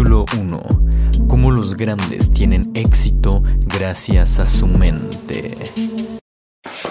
Capítulo 1. Cómo los grandes tienen éxito gracias a su mente.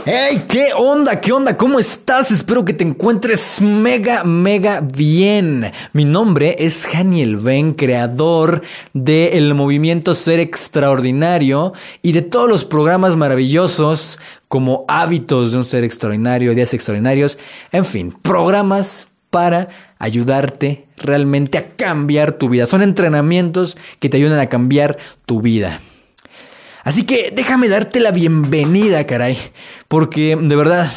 ¡Hey! ¿Qué onda? ¿Qué onda? ¿Cómo estás? Espero que te encuentres mega, mega bien. Mi nombre es Haniel Ben, creador del movimiento Ser Extraordinario y de todos los programas maravillosos como Hábitos de un Ser Extraordinario, Días Extraordinarios, en fin, programas para ayudarte realmente a cambiar tu vida. Son entrenamientos que te ayudan a cambiar tu vida. Así que déjame darte la bienvenida, caray, porque de verdad,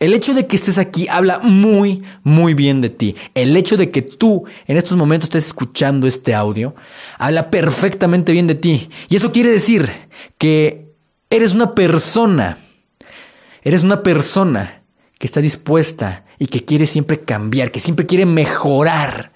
el hecho de que estés aquí habla muy, muy bien de ti. El hecho de que tú en estos momentos estés escuchando este audio, habla perfectamente bien de ti. Y eso quiere decir que eres una persona, eres una persona que está dispuesta y que quiere siempre cambiar, que siempre quiere mejorar.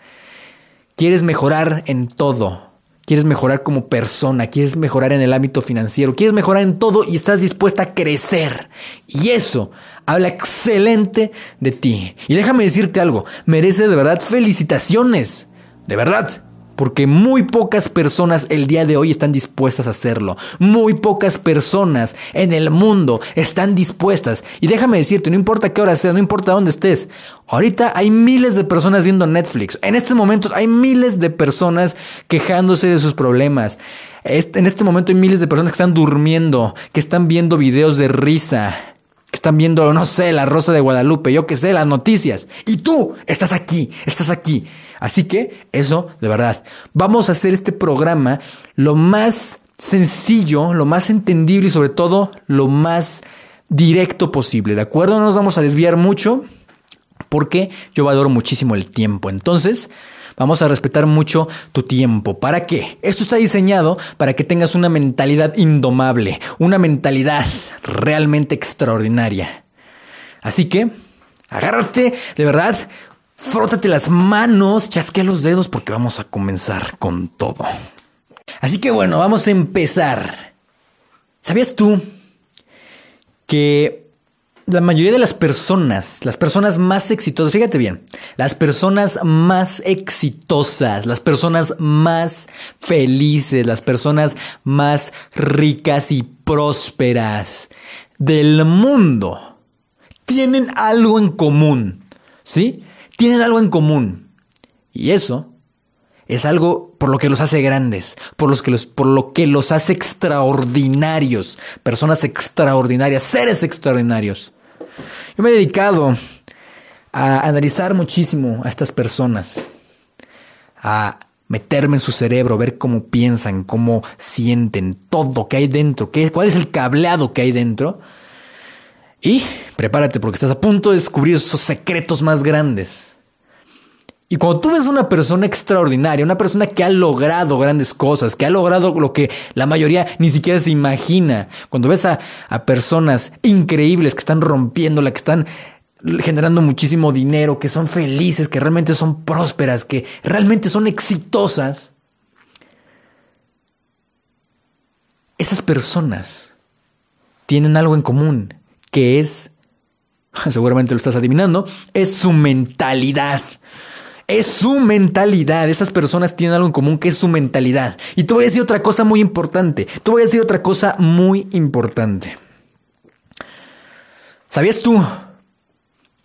Quieres mejorar en todo. Quieres mejorar como persona, quieres mejorar en el ámbito financiero, quieres mejorar en todo y estás dispuesta a crecer. Y eso habla excelente de ti. Y déjame decirte algo, merece de verdad felicitaciones. De verdad porque muy pocas personas el día de hoy están dispuestas a hacerlo. Muy pocas personas en el mundo están dispuestas. Y déjame decirte, no importa qué hora sea, no importa dónde estés. Ahorita hay miles de personas viendo Netflix. En estos momentos hay miles de personas quejándose de sus problemas. En este momento hay miles de personas que están durmiendo, que están viendo videos de risa que están viendo, no sé, la Rosa de Guadalupe, yo qué sé, las noticias. Y tú estás aquí, estás aquí. Así que eso, de verdad, vamos a hacer este programa lo más sencillo, lo más entendible y sobre todo lo más directo posible, ¿de acuerdo? No nos vamos a desviar mucho porque yo valoro muchísimo el tiempo. Entonces, Vamos a respetar mucho tu tiempo. ¿Para qué? Esto está diseñado para que tengas una mentalidad indomable, una mentalidad realmente extraordinaria. Así que, agárrate, de verdad, frótate las manos, chasquea los dedos porque vamos a comenzar con todo. Así que bueno, vamos a empezar. ¿Sabías tú que la mayoría de las personas, las personas más exitosas, fíjate bien, las personas más exitosas, las personas más felices, las personas más ricas y prósperas del mundo, tienen algo en común, ¿sí? Tienen algo en común. Y eso es algo por lo que los hace grandes, por, los que los, por lo que los hace extraordinarios, personas extraordinarias, seres extraordinarios. Yo me he dedicado a analizar muchísimo a estas personas, a meterme en su cerebro, ver cómo piensan, cómo sienten, todo que hay dentro, qué, cuál es el cableado que hay dentro. Y prepárate porque estás a punto de descubrir esos secretos más grandes. Y cuando tú ves una persona extraordinaria, una persona que ha logrado grandes cosas, que ha logrado lo que la mayoría ni siquiera se imagina, cuando ves a, personas increíbles que están rompiéndola, que están generando muchísimo dinero, que son felices, que realmente son prósperas, que realmente son exitosas, esas personas tienen algo en común, que es, seguramente lo estás adivinando, es su mentalidad es su mentalidad. Esas personas tienen algo en común que es su mentalidad. Y te voy a decir otra cosa muy importante. Te voy a decir otra cosa muy importante. ¿Sabías tú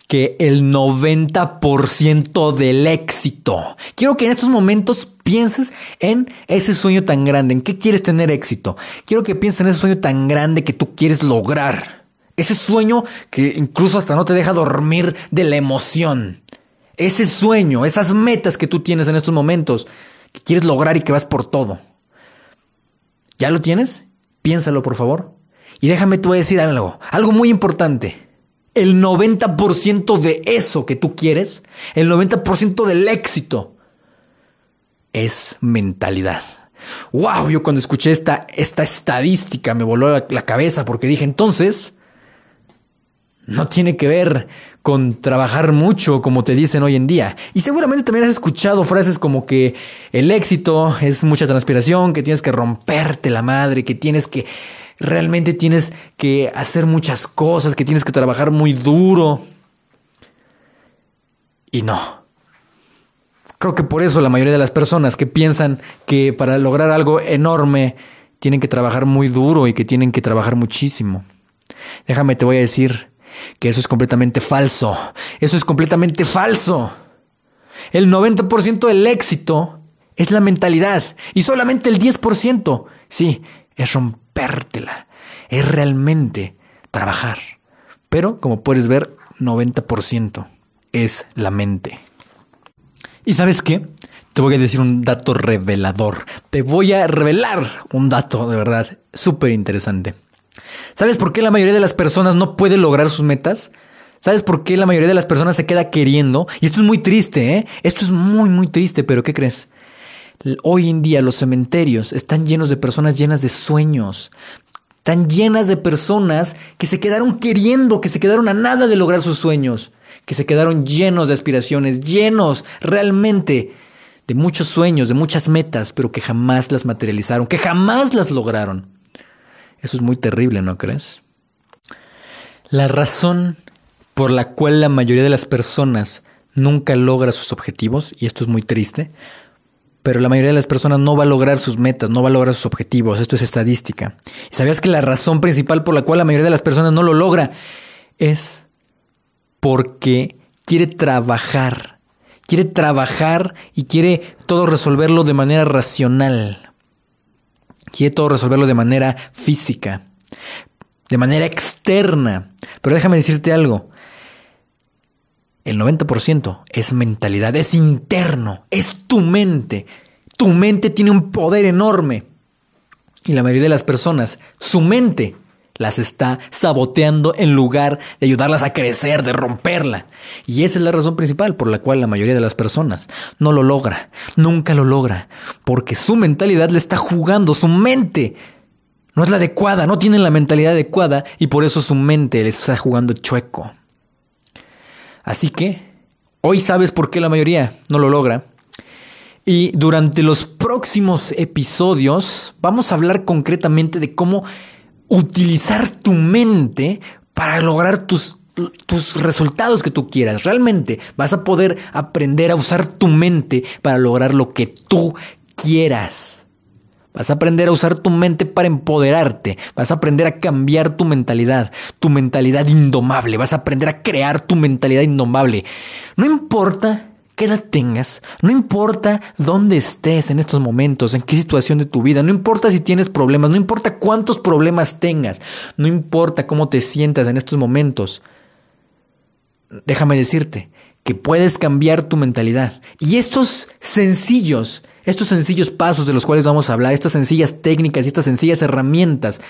que el 90% del éxito, quiero que en estos momentos pienses en ese sueño tan grande, en qué quieres tener éxito. Quiero que pienses en ese sueño tan grande que tú quieres lograr. Ese sueño que incluso hasta no te deja dormir de la emoción ese sueño, esas metas que tú tienes en estos momentos, que quieres lograr y que vas por todo. ¿Ya lo tienes? Piénsalo, por favor. Y déjame tú decir algo, algo muy importante. El 90% de eso que tú quieres, el 90% del éxito, es mentalidad. Wow, yo cuando escuché esta, esta estadística me voló la cabeza porque dije, entonces, no tiene que ver con trabajar mucho, como te dicen hoy en día. Y seguramente también has escuchado frases como que el éxito es mucha transpiración, que tienes que romperte la madre, que tienes que realmente tienes que hacer muchas cosas, que tienes que trabajar muy duro. Y no. Creo que por eso la mayoría de las personas que piensan que para lograr algo enorme tienen que trabajar muy duro y que tienen que trabajar muchísimo. Déjame, te voy a decir que eso es completamente falso. Eso es completamente falso. El 90% del éxito es la mentalidad y solamente el 10%, sí, es rompértela, es realmente trabajar. Pero, como puedes ver, 90% es la mente. ¿Y sabes qué? Te voy a decir un dato revelador. Te voy a revelar un dato de verdad súper interesante. ¿Sabes por qué la mayoría de las personas no puede lograr sus metas? ¿Sabes por qué la mayoría de las personas se queda queriendo? Y esto es muy triste, ¿eh? Esto es muy, muy triste, pero ¿qué crees? Hoy en día los cementerios están llenos de personas llenas de sueños. Están llenas de personas que se quedaron queriendo, que se quedaron a nada de lograr sus sueños, que se quedaron llenos de aspiraciones, llenos realmente de muchos sueños, de muchas metas, pero que jamás las materializaron, que jamás las lograron. Eso es muy terrible, ¿no crees? La razón por la cual la mayoría de las personas nunca logra sus objetivos, y esto es muy triste, pero la mayoría de las personas no va a lograr sus metas, no va a lograr sus objetivos, esto es estadística. ¿Y sabías que la razón principal por la cual la mayoría de las personas no lo logra es porque quiere trabajar, quiere trabajar y quiere todo resolverlo de manera racional, quiere todo resolverlo de manera física, de manera externa. Pero déjame decirte algo. El 90% es mentalidad, es interno, es tu mente. Tu mente tiene un poder enorme. Y la mayoría de las personas, su mente las está saboteando en lugar de ayudarlas a crecer, de romperla. Y esa es la razón principal por la cual la mayoría de las personas no lo logra, nunca lo logra, porque su mentalidad le está jugando, su mente no es la adecuada, no tienen la mentalidad adecuada y por eso su mente le está jugando chueco. Así que hoy sabes por qué la mayoría no lo logra. Y durante los próximos episodios vamos a hablar concretamente de cómo utilizar tu mente para lograr tus, tus resultados que tú quieras. Realmente vas a poder aprender a usar tu mente para lograr lo que tú quieras. Vas a aprender a usar tu mente para empoderarte. Vas a aprender a cambiar tu mentalidad, tu mentalidad indomable. Vas a aprender a crear tu mentalidad indomable. No importa qué edad tengas, no importa dónde estés en estos momentos, en qué situación de tu vida, no importa si tienes problemas, no importa cuántos problemas tengas, no importa cómo te sientas en estos momentos. Déjame decirte que puedes cambiar tu mentalidad. Y estos sencillos, estos sencillos pasos de los cuales vamos a hablar, estas sencillas técnicas y estas sencillas herramientas,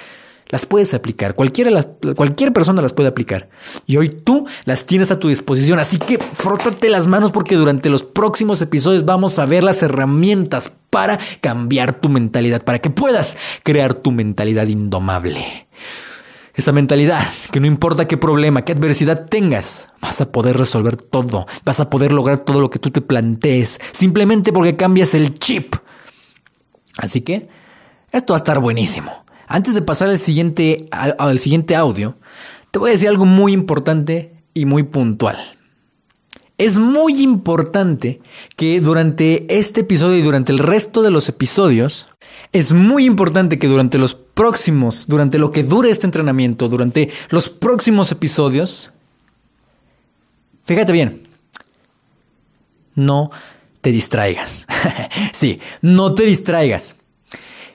las puedes aplicar. Cualquier persona las puede aplicar. Y hoy tú las tienes a tu disposición. Así que frótate las manos porque durante los próximos episodios vamos a ver las herramientas para cambiar tu mentalidad, para que puedas crear tu mentalidad indomable. Esa mentalidad que no importa qué problema, qué adversidad tengas, vas a poder resolver todo, vas a poder lograr todo lo que tú te plantees, simplemente porque cambias el chip. Así que esto va a estar buenísimo. Antes de pasar al siguiente, al, siguiente audio, te voy a decir algo muy importante y muy puntual. Es muy importante que durante este episodio y durante el resto de los episodios, es muy importante que durante los próximos, durante lo que dure este entrenamiento, durante los próximos episodios, fíjate bien, no te distraigas. sí, no te distraigas.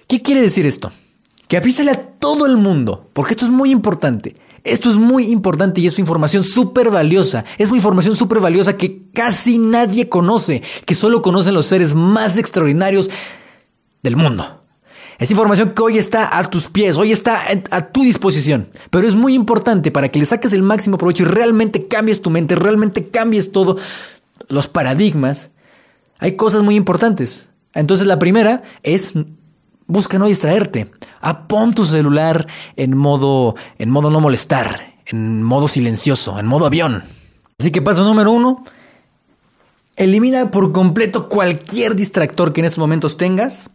¿Qué quiere decir esto? Que avísale a todo el mundo, porque esto es muy importante. Esto es muy importante y es información súper valiosa. Es una información súper valiosa que casi nadie conoce, que solo conocen los seres más extraordinarios del mundo. Es información que hoy está a tus pies, hoy está a tu disposición. Pero es muy importante para que le saques el máximo provecho y realmente cambies tu mente, realmente cambies todo los paradigmas. Hay cosas muy importantes. Entonces la primera es busca no distraerte. Apón tu celular en modo, en modo no molestar, en modo silencioso, en modo avión. Así que paso número uno, elimina por completo cualquier distractor que en estos momentos tengas,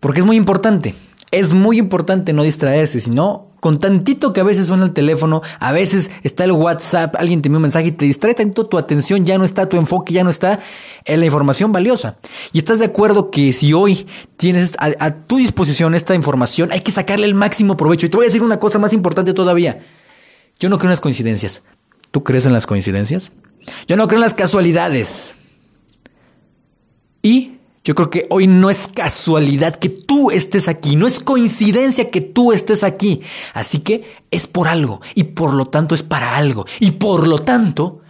porque es muy importante. Es muy importante no distraerse, sino con tantito que a veces suena el teléfono, a veces está el WhatsApp, alguien te envía un mensaje y te distrae tanto, tu atención ya no está, tu enfoque ya no está en la información valiosa. Y estás de acuerdo que si hoy tienes a, a tu disposición esta información, hay que sacarle el máximo provecho. Y te voy a decir una cosa más importante todavía. Yo no creo en las coincidencias. ¿Tú crees en las coincidencias? Yo no creo en las casualidades. Y yo creo que hoy no es casualidad que tú estés aquí, no es coincidencia que tú estés aquí. Así que es por algo y por lo tanto es para algo. Y por lo tanto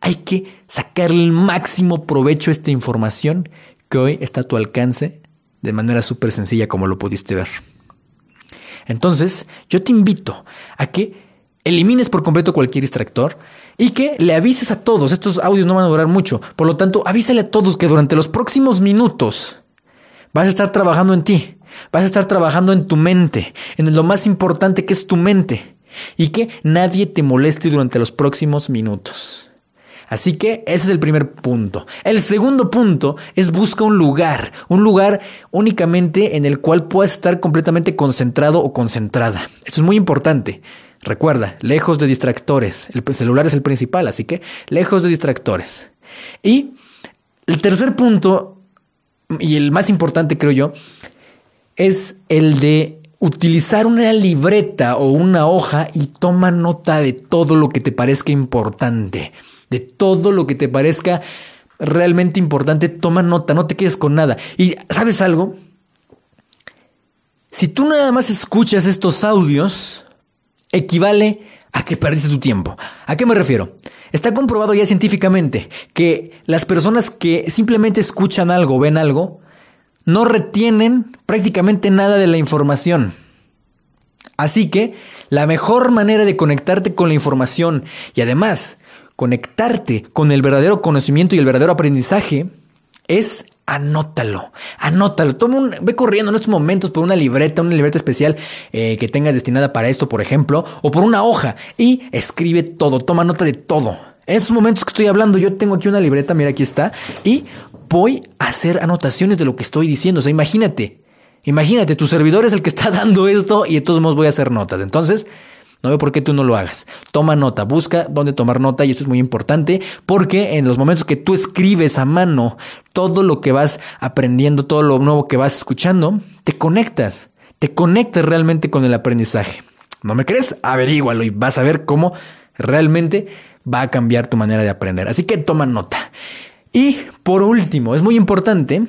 hay que sacarle el máximo provecho a esta información que hoy está a tu alcance de manera súper sencilla como lo pudiste ver. Entonces, yo te invito a que elimines por completo cualquier distractor y que le avises a todos. Estos audios no van a durar mucho. Por lo tanto, avísale a todos que durante los próximos minutos vas a estar trabajando en ti. Vas a estar trabajando en tu mente, en lo más importante que es tu mente. Y que nadie te moleste durante los próximos minutos. Así que ese es el primer punto. El segundo punto es busca un lugar, un lugar únicamente en el cual puedas estar completamente concentrado o concentrada. Esto es muy importante. Recuerda, lejos de distractores. El celular es el principal, así que lejos de distractores. Y el tercer punto, y el más importante creo yo, es el de utilizar una libreta o una hoja y toma nota de todo lo que te parezca importante, de todo lo que te parezca realmente importante, toma nota, no te quedes con nada. Y sabes algo, si tú nada más escuchas estos audios, equivale a que perdiste tu tiempo. ¿A qué me refiero? Está comprobado ya científicamente que las personas que simplemente escuchan algo, ven algo, no retienen prácticamente nada de la información. Así que la mejor manera de conectarte con la información y además conectarte con el verdadero conocimiento y el verdadero aprendizaje es anótalo, anótalo. Toma ve corriendo en estos momentos por una libreta, una libreta especial eh, que tengas destinada para esto, por ejemplo, o por una hoja y escribe todo, toma nota de todo. En estos momentos que estoy hablando, yo tengo aquí una libreta, mira, aquí está, y voy a hacer anotaciones de lo que estoy diciendo. O sea, imagínate, imagínate, tu servidor es el que está dando esto y de todos modos voy a hacer notas. Entonces, no veo por qué tú no lo hagas. Toma nota, busca dónde tomar nota y esto es muy importante porque en los momentos que tú escribes a mano todo lo que vas aprendiendo, todo lo nuevo que vas escuchando, te conectas, te conectas realmente con el aprendizaje. ¿No me crees? Averígualo y vas a ver cómo realmente va a cambiar tu manera de aprender. Así que toma nota. Y por último, es muy importante,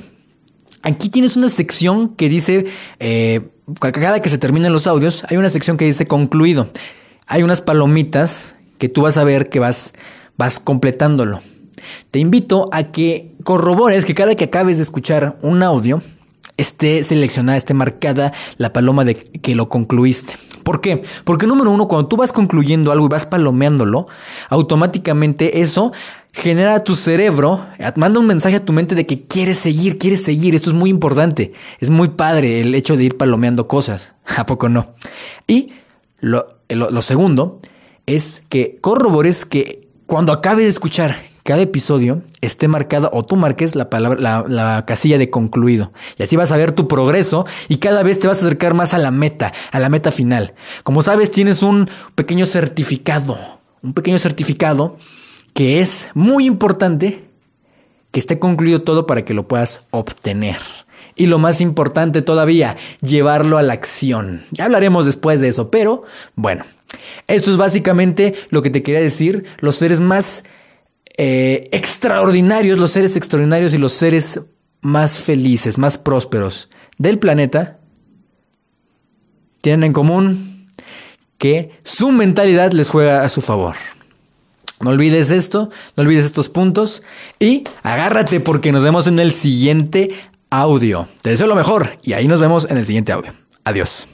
aquí tienes una sección que dice... Eh, cada que se terminan los audios, hay una sección que dice concluido. Hay unas palomitas que tú vas a ver que vas, vas completándolo. Te invito a que corrobores que cada que acabes de escuchar un audio, esté seleccionada, esté marcada la paloma de que lo concluiste. ¿Por qué? Porque número uno, cuando tú vas concluyendo algo y vas palomeándolo, automáticamente eso genera a tu cerebro, manda un mensaje a tu mente de que quieres seguir, quieres seguir. Esto es muy importante. Es muy padre el hecho de ir palomeando cosas. ¿A poco no? Y lo, lo segundo es que corrobores que cuando acabe de escuchar cada episodio esté marcada o tú marques la palabra, la, casilla de concluido. Y así vas a ver tu progreso y cada vez te vas a acercar más a la meta, a la meta final. Como sabes, tienes un pequeño certificado, un pequeño certificado que es muy importante que esté concluido todo para que lo puedas obtener. Y lo más importante todavía, llevarlo a la acción. Ya hablaremos después de eso, pero bueno, esto es básicamente lo que te quería decir. Los seres más eh, extraordinarios, los seres extraordinarios y los seres más felices, más prósperos del planeta, tienen en común que su mentalidad les juega a su favor. No olvides esto, no olvides estos puntos y agárrate porque nos vemos en el siguiente audio. Te deseo lo mejor y ahí nos vemos en el siguiente audio. Adiós.